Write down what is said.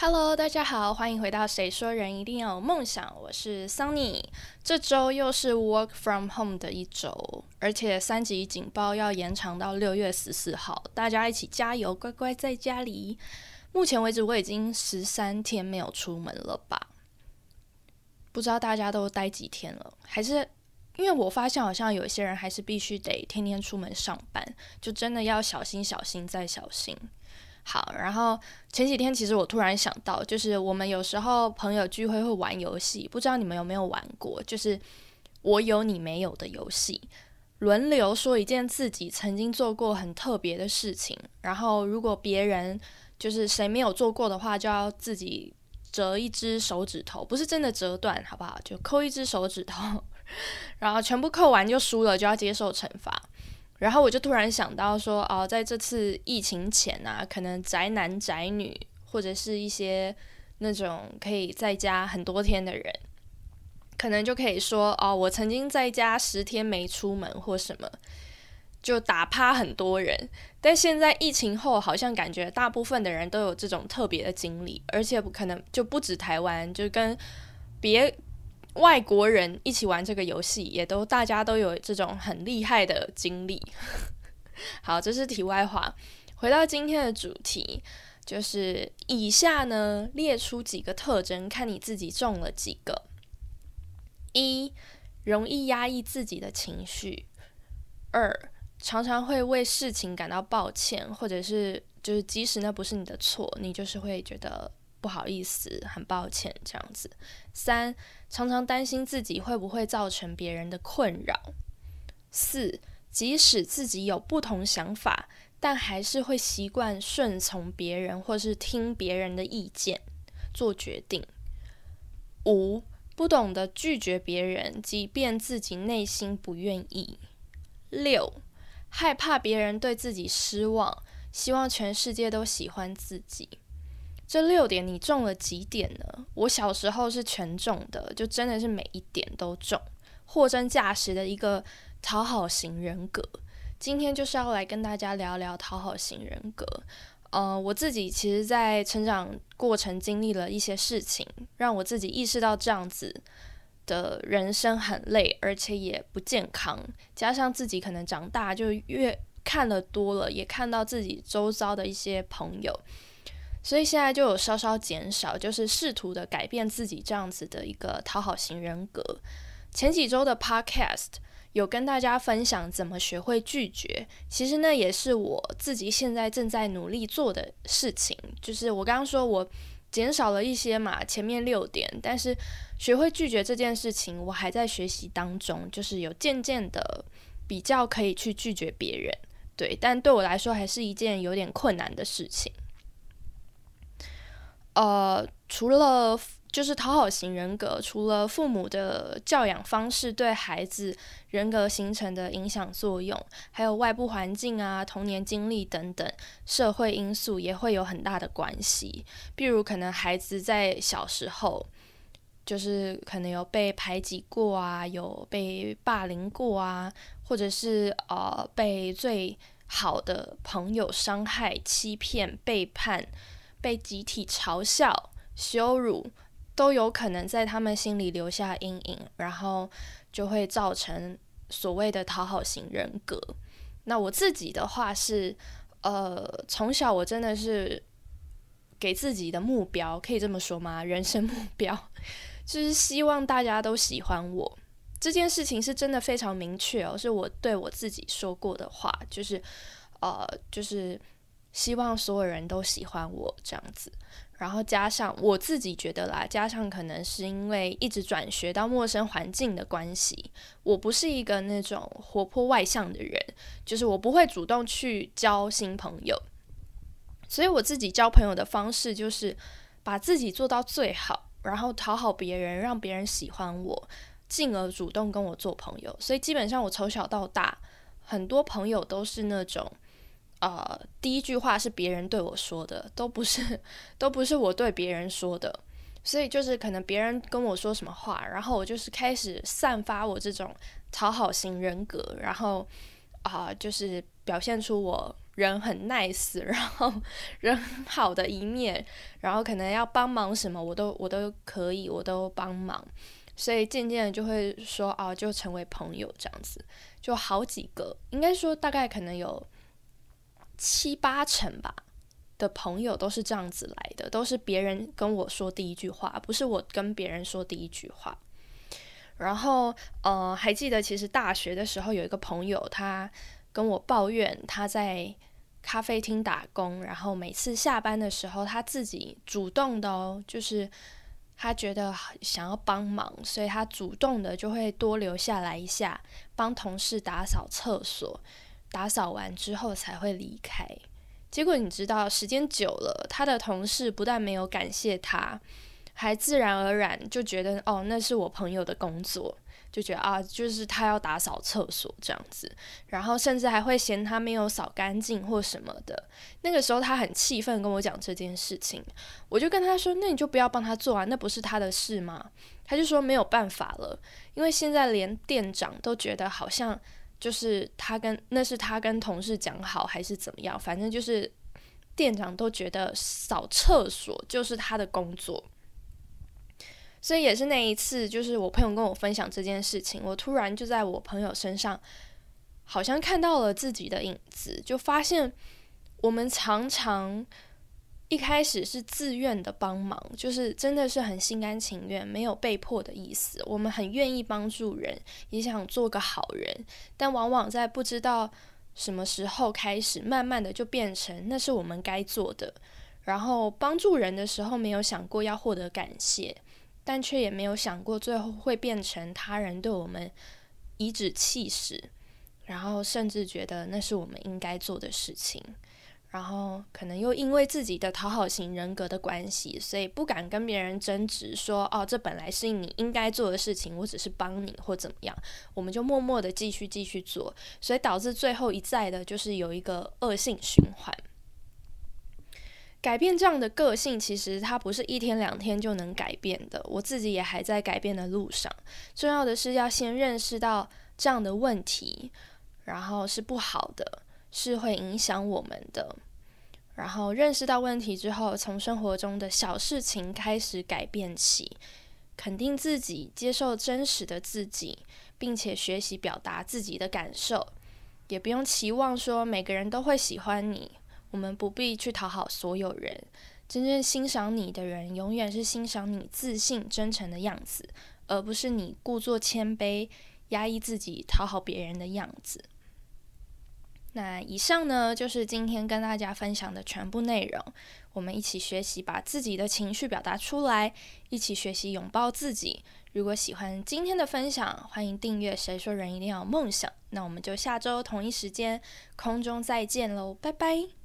Hello，大家好，欢迎回到《谁说人一定要有梦想》，我是 Sunny。这周又是 Work from Home 的一周，而且三级警报要延长到六月十四号，大家一起加油，乖乖在家里。目前为止，我已经十三天没有出门了吧？不知道大家都待几天了？还是因为我发现好像有些人还是必须得天天出门上班，就真的要小心、小心再小心。好，然后前几天其实我突然想到，就是我们有时候朋友聚会会玩游戏，不知道你们有没有玩过？就是我有你没有的游戏，轮流说一件自己曾经做过很特别的事情，然后如果别人就是谁没有做过的话，就要自己折一只手指头，不是真的折断，好不好？就扣一只手指头，然后全部扣完就输了，就要接受惩罚。然后我就突然想到说，哦，在这次疫情前啊，可能宅男宅女或者是一些那种可以在家很多天的人，可能就可以说，哦，我曾经在家十天没出门或什么，就打趴很多人。但现在疫情后，好像感觉大部分的人都有这种特别的经历，而且可能就不止台湾，就跟别。外国人一起玩这个游戏，也都大家都有这种很厉害的经历。好，这是题外话。回到今天的主题，就是以下呢列出几个特征，看你自己中了几个。一，容易压抑自己的情绪；二，常常会为事情感到抱歉，或者是就是即使那不是你的错，你就是会觉得。不好意思，很抱歉，这样子。三，常常担心自己会不会造成别人的困扰。四，即使自己有不同想法，但还是会习惯顺从别人，或是听别人的意见做决定。五，不懂得拒绝别人，即便自己内心不愿意。六，害怕别人对自己失望，希望全世界都喜欢自己。这六点你中了几点呢？我小时候是全中的，就真的是每一点都中，货真价实的一个讨好型人格。今天就是要来跟大家聊聊讨好型人格。呃，我自己其实，在成长过程经历了一些事情，让我自己意识到这样子的人生很累，而且也不健康。加上自己可能长大就越看了多了，也看到自己周遭的一些朋友。所以现在就有稍稍减少，就是试图的改变自己这样子的一个讨好型人格。前几周的 Podcast 有跟大家分享怎么学会拒绝，其实那也是我自己现在正在努力做的事情。就是我刚刚说我减少了一些嘛，前面六点，但是学会拒绝这件事情，我还在学习当中，就是有渐渐的比较可以去拒绝别人。对，但对我来说还是一件有点困难的事情。呃，除了就是讨好型人格，除了父母的教养方式对孩子人格形成的影响作用，还有外部环境啊、童年经历等等社会因素也会有很大的关系。比如，可能孩子在小时候就是可能有被排挤过啊，有被霸凌过啊，或者是呃被最好的朋友伤害、欺骗、背叛。被集体嘲笑、羞辱，都有可能在他们心里留下阴影，然后就会造成所谓的讨好型人格。那我自己的话是，呃，从小我真的是给自己的目标，可以这么说吗？人生目标就是希望大家都喜欢我。这件事情是真的非常明确哦，是我对我自己说过的话，就是呃，就是。希望所有人都喜欢我这样子，然后加上我自己觉得啦，加上可能是因为一直转学到陌生环境的关系，我不是一个那种活泼外向的人，就是我不会主动去交新朋友，所以我自己交朋友的方式就是把自己做到最好，然后讨好别人，让别人喜欢我，进而主动跟我做朋友。所以基本上我从小到大，很多朋友都是那种。呃，第一句话是别人对我说的，都不是，都不是我对别人说的，所以就是可能别人跟我说什么话，然后我就是开始散发我这种讨好型人格，然后啊，就是表现出我人很 nice，然后人很好的一面，然后可能要帮忙什么，我都我都可以，我都帮忙，所以渐渐的就会说哦，就成为朋友这样子，就好几个，应该说大概可能有七八成吧的朋友都是这样子来的，都是别人跟我说第一句话，不是我跟别人说第一句话。然后，呃，还记得其实大学的时候有一个朋友，他跟我抱怨他在咖啡厅打工，然后每次下班的时候他自己主动的哦，就是他觉得想要帮忙，所以他主动的就会多留下来一下，帮同事打扫厕所，打扫完之后才会离开。结果你知道，时间久了，他的同事不但没有感谢他。还自然而然就觉得哦，那是我朋友的工作，就觉得啊，就是他要打扫厕所这样子，然后甚至还会嫌他没有扫干净或什么的。那个时候他很气愤，跟我讲这件事情，我就跟他说：“那你就不要帮他做啊，那不是他的事吗？”他就说没有办法了，因为现在连店长都觉得好像就是他跟那是他跟同事讲好还是怎么样，反正就是店长都觉得扫厕所就是他的工作。所以也是那一次，就是我朋友跟我分享这件事情，我突然就在我朋友身上，好像看到了自己的影子，就发现我们常常一开始是自愿的帮忙，就是真的是很心甘情愿，没有被迫的意思。我们很愿意帮助人，也想做个好人，但往往在不知道什么时候开始，慢慢的就变成那是我们该做的。然后帮助人的时候，没有想过要获得感谢。但却也没有想过，最后会变成他人对我们颐指气使，然后甚至觉得那是我们应该做的事情，然后可能又因为自己的讨好型人格的关系，所以不敢跟别人争执，说哦，这本来是你应该做的事情，我只是帮你或怎么样，我们就默默的继续继续做，所以导致最后一再的就是有一个恶性循环。改变这样的个性，其实它不是一天两天就能改变的。我自己也还在改变的路上。重要的是要先认识到这样的问题，然后是不好的，是会影响我们的。然后认识到问题之后，从生活中的小事情开始改变起，肯定自己，接受真实的自己，并且学习表达自己的感受，也不用期望说每个人都会喜欢你。我们不必去讨好所有人，真正欣赏你的人，永远是欣赏你自信、真诚的样子，而不是你故作谦卑、压抑自己、讨好别人的样子。那以上呢，就是今天跟大家分享的全部内容。我们一起学习把自己的情绪表达出来，一起学习拥抱自己。如果喜欢今天的分享，欢迎订阅。谁说人一定要有梦想？那我们就下周同一时间空中再见喽，拜拜。